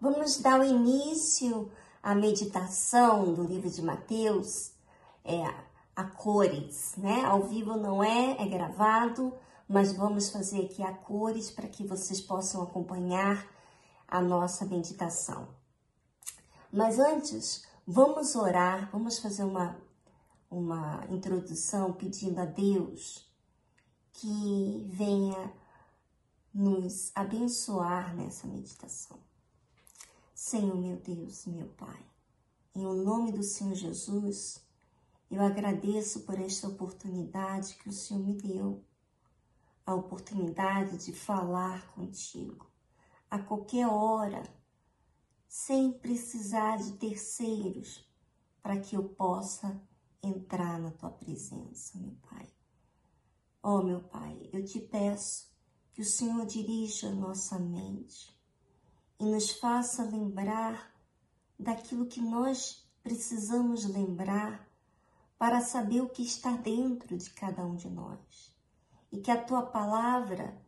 Vamos dar o início à meditação do livro de Mateus, é, a cores, né? Ao vivo não é, é gravado, mas vamos fazer aqui a cores para que vocês possam acompanhar a nossa meditação. Mas antes, vamos orar, vamos fazer uma, uma introdução pedindo a Deus que venha nos abençoar nessa meditação. Senhor meu Deus, meu Pai, em o nome do Senhor Jesus, eu agradeço por esta oportunidade que o Senhor me deu, a oportunidade de falar contigo a qualquer hora, sem precisar de terceiros, para que eu possa entrar na tua presença, meu Pai. Oh, meu Pai, eu te peço que o Senhor dirija nossa mente e nos faça lembrar daquilo que nós precisamos lembrar para saber o que está dentro de cada um de nós. E que a tua palavra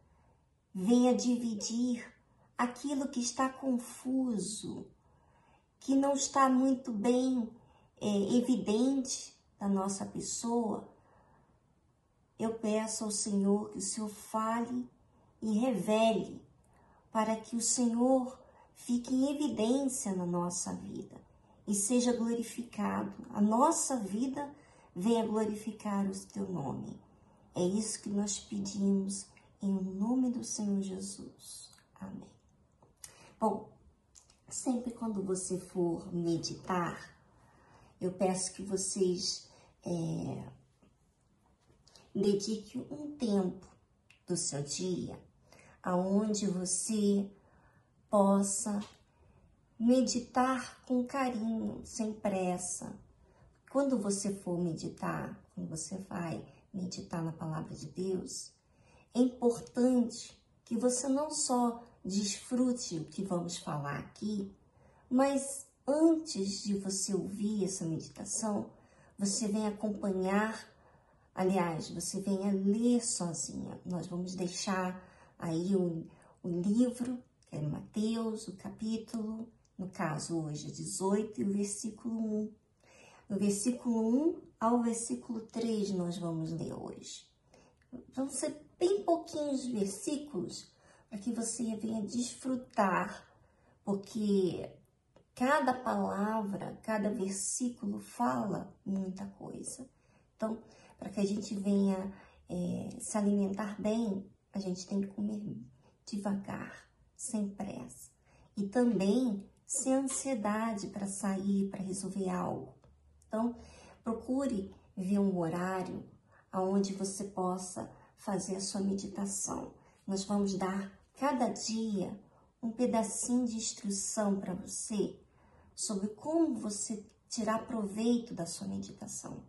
venha dividir aquilo que está confuso, que não está muito bem é, evidente da nossa pessoa, eu peço ao Senhor que o Senhor fale e revele para que o Senhor fique em evidência na nossa vida e seja glorificado. A nossa vida venha glorificar o teu nome. É isso que nós pedimos em nome do Senhor Jesus. Amém. Bom, sempre quando você for meditar, eu peço que vocês é, dedique um tempo do seu dia aonde você possa meditar com carinho, sem pressa. Quando você for meditar, quando você vai meditar na palavra de Deus, é importante que você não só desfrute o que vamos falar aqui, mas antes de você ouvir essa meditação, você vem acompanhar, aliás, você venha ler sozinha. Nós vamos deixar aí o, o livro, é Mateus, o capítulo, no caso hoje 18 e o versículo 1. No versículo 1 ao versículo 3 nós vamos ler hoje. Vão ser bem pouquinhos versículos para que você venha desfrutar, porque cada palavra, cada versículo fala muita coisa. Então, para que a gente venha é, se alimentar bem, a gente tem que comer devagar, sem pressa. E também sem ansiedade para sair, para resolver algo. Então, procure ver um horário onde você possa fazer a sua meditação. Nós vamos dar cada dia um pedacinho de instrução para você sobre como você tirar proveito da sua meditação,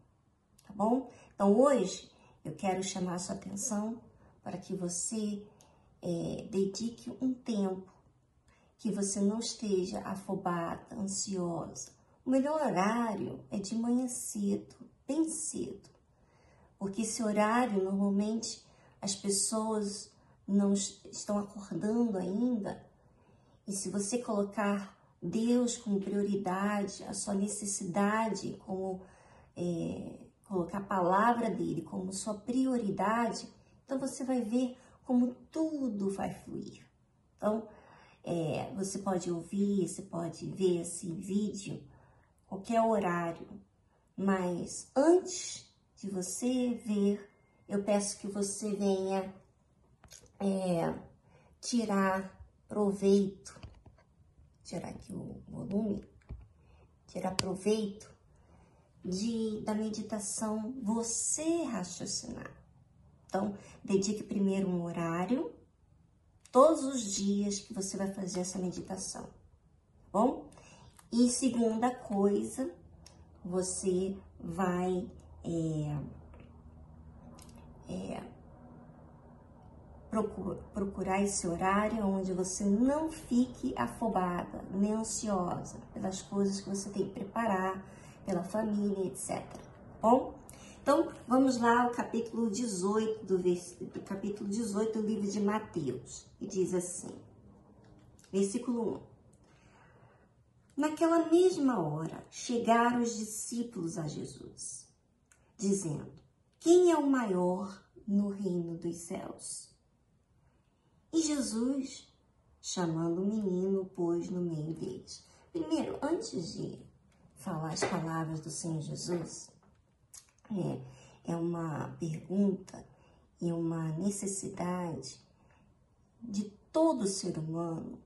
tá bom? Então hoje eu quero chamar a sua atenção para que você é, dedique um tempo, que você não esteja afobada, ansiosa. O melhor horário é de manhã cedo, bem cedo, porque esse horário normalmente as pessoas não estão acordando ainda. E se você colocar Deus como prioridade, a sua necessidade como é, colocar a palavra dele como sua prioridade, então você vai ver como tudo vai fluir. Então, é, você pode ouvir, você pode ver esse vídeo qualquer horário, mas antes de você ver, eu peço que você venha é, tirar proveito, tirar aqui o volume, tirar proveito de, da meditação você raciocinar. Então, dedique primeiro um horário, todos os dias que você vai fazer essa meditação, tá bom? E segunda coisa, você vai é, é, procurar esse horário onde você não fique afobada, nem ansiosa pelas coisas que você tem que preparar, pela família, etc. Tá bom? Então, vamos lá ao capítulo 18 do, do capítulo 18 do livro de Mateus. E diz assim: Versículo 1. Naquela mesma hora, chegaram os discípulos a Jesus, dizendo: Quem é o maior no reino dos céus? E Jesus, chamando o menino, pôs no meio deles. Primeiro, antes de falar as palavras do Senhor Jesus, é, é uma pergunta e uma necessidade de todo ser humano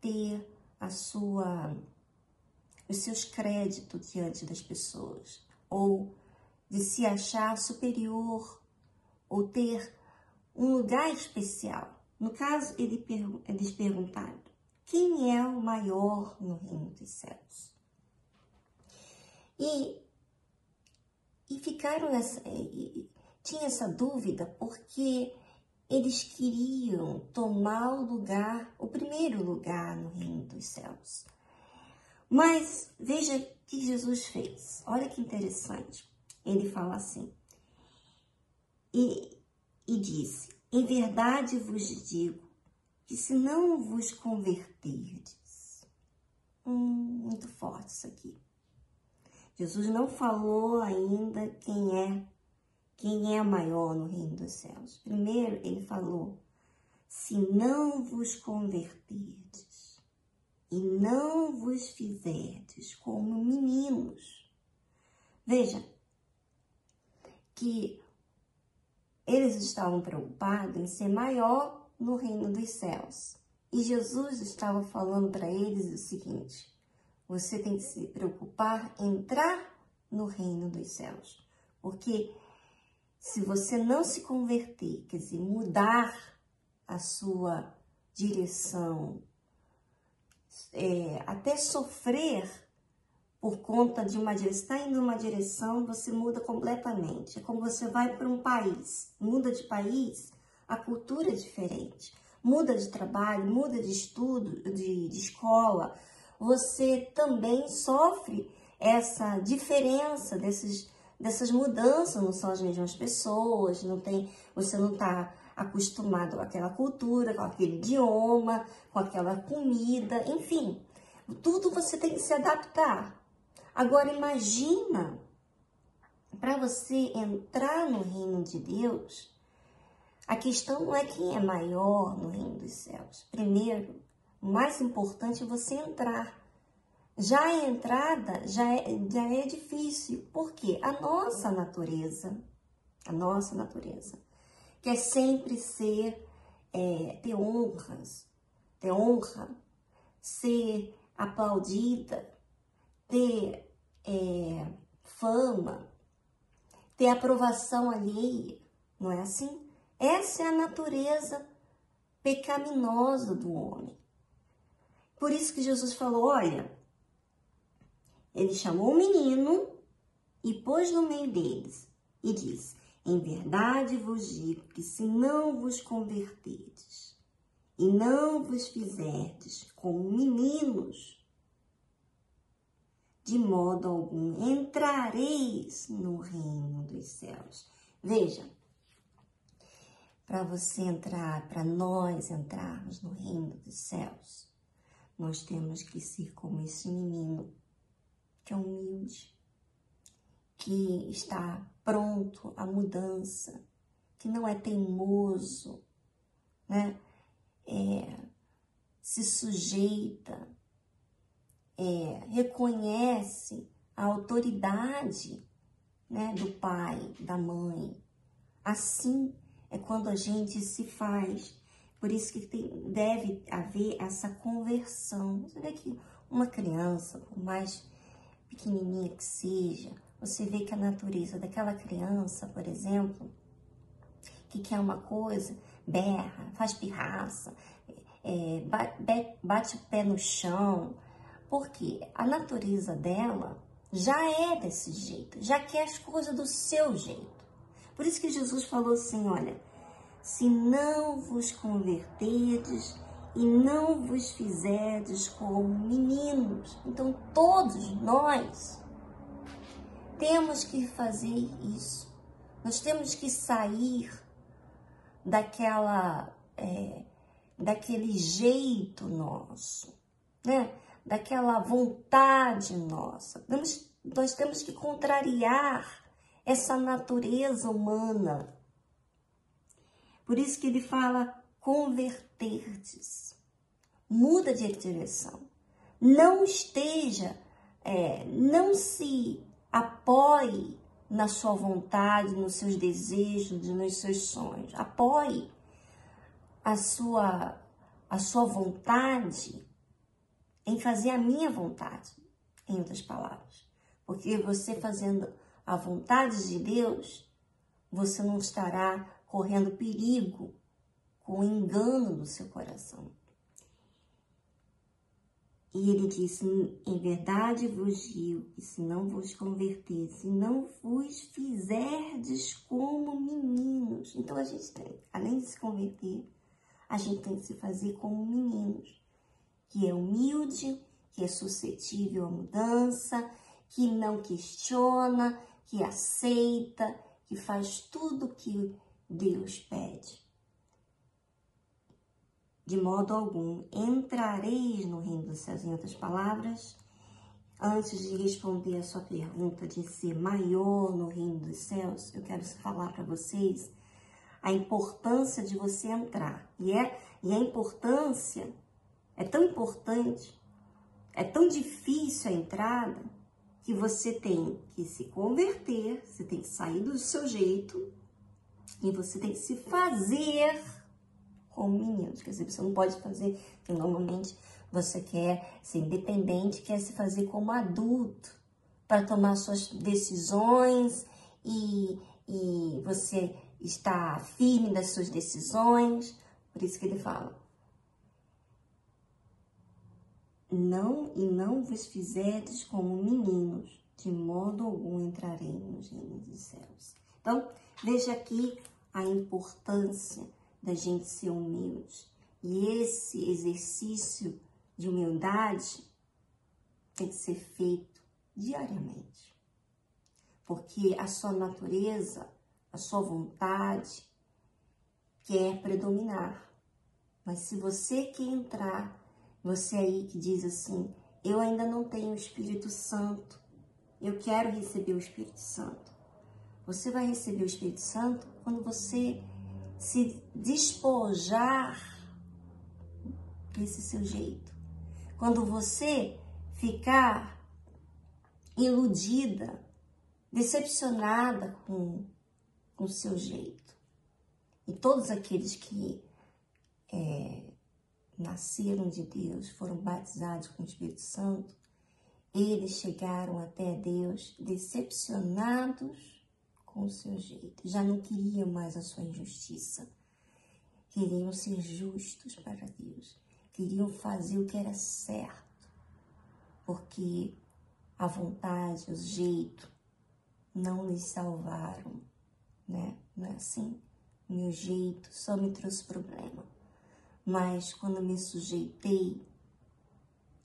ter a sua os seus créditos diante das pessoas ou de se achar superior ou ter um lugar especial. No caso, ele, eles perguntaram: quem é o maior no reino dos céus? E ficaram nessa. Tinha essa dúvida porque eles queriam tomar o lugar, o primeiro lugar no reino dos céus. Mas veja o que Jesus fez. Olha que interessante. Ele fala assim: e, e disse: Em verdade vos digo que se não vos converterdes, hum, muito forte isso aqui. Jesus não falou ainda quem é quem é maior no reino dos céus? Primeiro, ele falou: se não vos converterdes e não vos fizerdes como meninos. Veja que eles estavam preocupados em ser maior no reino dos céus. E Jesus estava falando para eles o seguinte: você tem que se preocupar em entrar no reino dos céus. Porque se você não se converter, quer dizer, mudar a sua direção, é, até sofrer por conta de uma direção, está indo uma direção, você muda completamente. É como você vai para um país, muda de país, a cultura é diferente, muda de trabalho, muda de estudo, de, de escola, você também sofre essa diferença desses dessas mudanças, não são as mesmas pessoas, não tem, você não está acostumado com aquela cultura, com aquele idioma, com aquela comida, enfim, tudo você tem que se adaptar. Agora imagina para você entrar no reino de Deus, a questão não é quem é maior no reino dos céus. Primeiro, o mais importante é você entrar. Já a entrada já é, já é difícil, porque a nossa natureza, a nossa natureza, quer sempre ser, é, ter honras, ter honra, ser aplaudida, ter é, fama, ter aprovação alheia, não é assim? Essa é a natureza pecaminosa do homem. Por isso que Jesus falou: olha, ele chamou o menino e pôs no meio deles e disse: Em verdade vos digo que se não vos converterdes e não vos fizerdes como meninos, de modo algum entrareis no reino dos céus. Veja, para você entrar, para nós entrarmos no reino dos céus, nós temos que ser como esse menino que é humilde, que está pronto à mudança, que não é teimoso, né? É, se sujeita, é, reconhece a autoridade né, do pai, da mãe. Assim é quando a gente se faz. Por isso que tem, deve haver essa conversão. Você vê que uma criança, por mais pequenininha que seja, você vê que a natureza daquela criança, por exemplo, que quer uma coisa, berra, faz pirraça, é, bate o pé no chão, porque a natureza dela já é desse jeito, já quer as coisas do seu jeito. Por isso que Jesus falou assim: olha, se não vos converterdes e não vos fizerdes como meninos. Então, todos nós temos que fazer isso. Nós temos que sair daquela, é, daquele jeito nosso, né? daquela vontade nossa. Nós, nós temos que contrariar essa natureza humana. Por isso que ele fala converter-te. Muda de direção. Não esteja, é, não se apoie na sua vontade, nos seus desejos, nos seus sonhos. Apoie a sua, a sua vontade em fazer a minha vontade, em outras palavras. Porque você fazendo a vontade de Deus, você não estará correndo perigo com o engano do seu coração. E ele disse: Em verdade vos digo que se não vos converter, se não vos fizerdes como meninos. Então a gente tem, além de se converter, a gente tem que se fazer como meninos, que é humilde, que é suscetível à mudança, que não questiona, que aceita, que faz tudo que Deus pede de modo algum entrareis no reino dos céus. Em outras palavras, antes de responder a sua pergunta de ser maior no reino dos céus, eu quero falar para vocês a importância de você entrar. E, é, e a importância é tão importante, é tão difícil a entrada, que você tem que se converter, você tem que sair do seu jeito e você tem que se fazer meninos. Quer dizer, você não pode fazer, normalmente você quer ser independente, quer se fazer como adulto, para tomar suas decisões e, e você está firme das suas decisões. Por isso que ele fala. Não e não vos fizerdes como meninos, de modo algum entrarei nos reinos dos céus. Então, veja aqui a importância da gente ser humilde. E esse exercício de humildade tem que ser feito diariamente. Porque a sua natureza, a sua vontade quer predominar. Mas se você quer entrar, você aí que diz assim: eu ainda não tenho o Espírito Santo, eu quero receber o Espírito Santo. Você vai receber o Espírito Santo quando você se despojar desse seu jeito. Quando você ficar iludida, decepcionada com o seu jeito. E todos aqueles que é, nasceram de Deus, foram batizados com o Espírito Santo, eles chegaram até Deus decepcionados com o seu jeito. Já não queriam mais a sua injustiça. Queriam ser justos para Deus. Queriam fazer o que era certo. Porque a vontade, o jeito não lhes salvaram, né? Não é assim? Meu jeito só me trouxe problema. Mas quando me sujeitei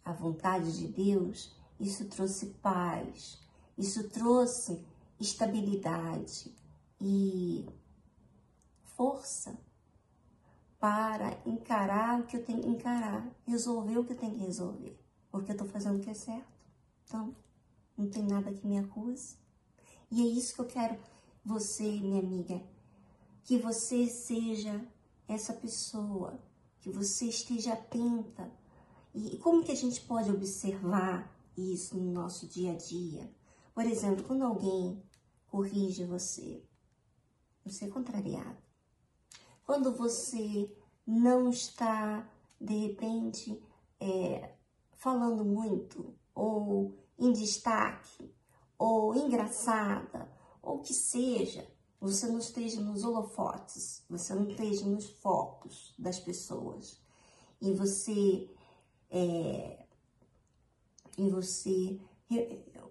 à vontade de Deus, isso trouxe paz, isso trouxe estabilidade e força para encarar o que eu tenho que encarar, resolver o que eu tenho que resolver, porque eu estou fazendo o que é certo. Então, não tem nada que me acuse. E é isso que eu quero você, minha amiga, que você seja essa pessoa, que você esteja atenta. E como que a gente pode observar isso no nosso dia a dia? Por exemplo, quando alguém corrige você, você é contrariado. Quando você não está, de repente, é, falando muito, ou em destaque, ou engraçada, ou que seja, você não esteja nos holofotes, você não esteja nos focos das pessoas, e você, é, e você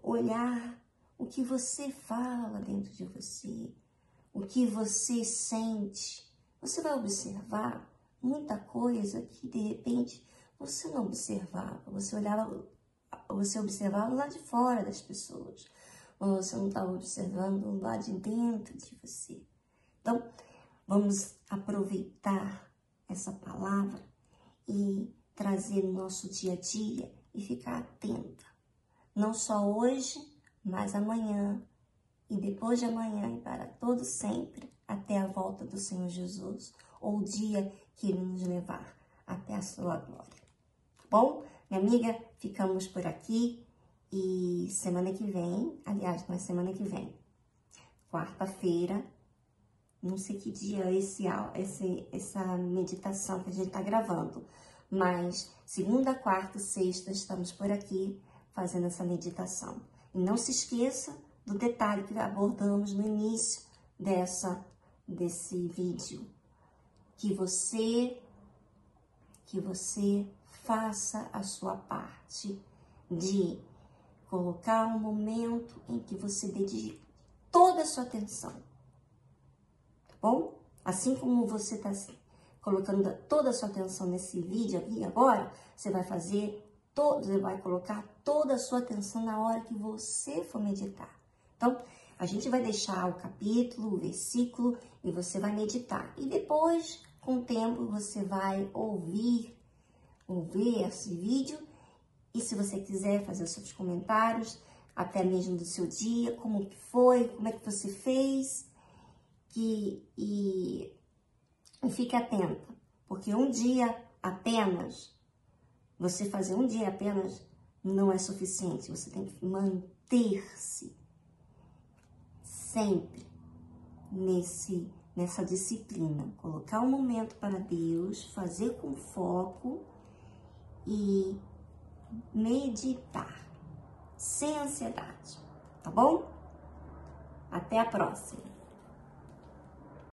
olhar o que você fala dentro de você, o que você sente. Você vai observar muita coisa que de repente você não observava. Você olhava, você observava lá de fora das pessoas, mas você não estava observando lá de dentro de você. Então, vamos aproveitar essa palavra e trazer no nosso dia a dia e ficar atenta. Não só hoje, mas amanhã. E depois de amanhã e para todo sempre, até a volta do Senhor Jesus, ou o dia que Ele nos levar até a sua glória. Bom, minha amiga, ficamos por aqui. E semana que vem, aliás, não é semana que vem, quarta-feira, não sei que dia é esse, esse, essa meditação que a gente está gravando, mas segunda, quarta, sexta estamos por aqui fazendo essa meditação. E não se esqueça do detalhe que abordamos no início dessa desse vídeo, que você que você faça a sua parte de colocar um momento em que você dedique toda a sua atenção. Tá bom? Assim como você está colocando toda a sua atenção nesse vídeo aqui agora, você vai fazer todo, você vai colocar toda a sua atenção na hora que você for meditar. Então, a gente vai deixar o capítulo, o versículo e você vai meditar. E depois, com o tempo, você vai ouvir, ouvir esse vídeo. E se você quiser fazer seus comentários, até mesmo do seu dia, como que foi, como é que você fez, que, e, e fique atenta, porque um dia apenas, você fazer um dia apenas não é suficiente, você tem que manter-se sempre nesse nessa disciplina, colocar um momento para Deus, fazer com foco e meditar sem ansiedade, tá bom? Até a próxima.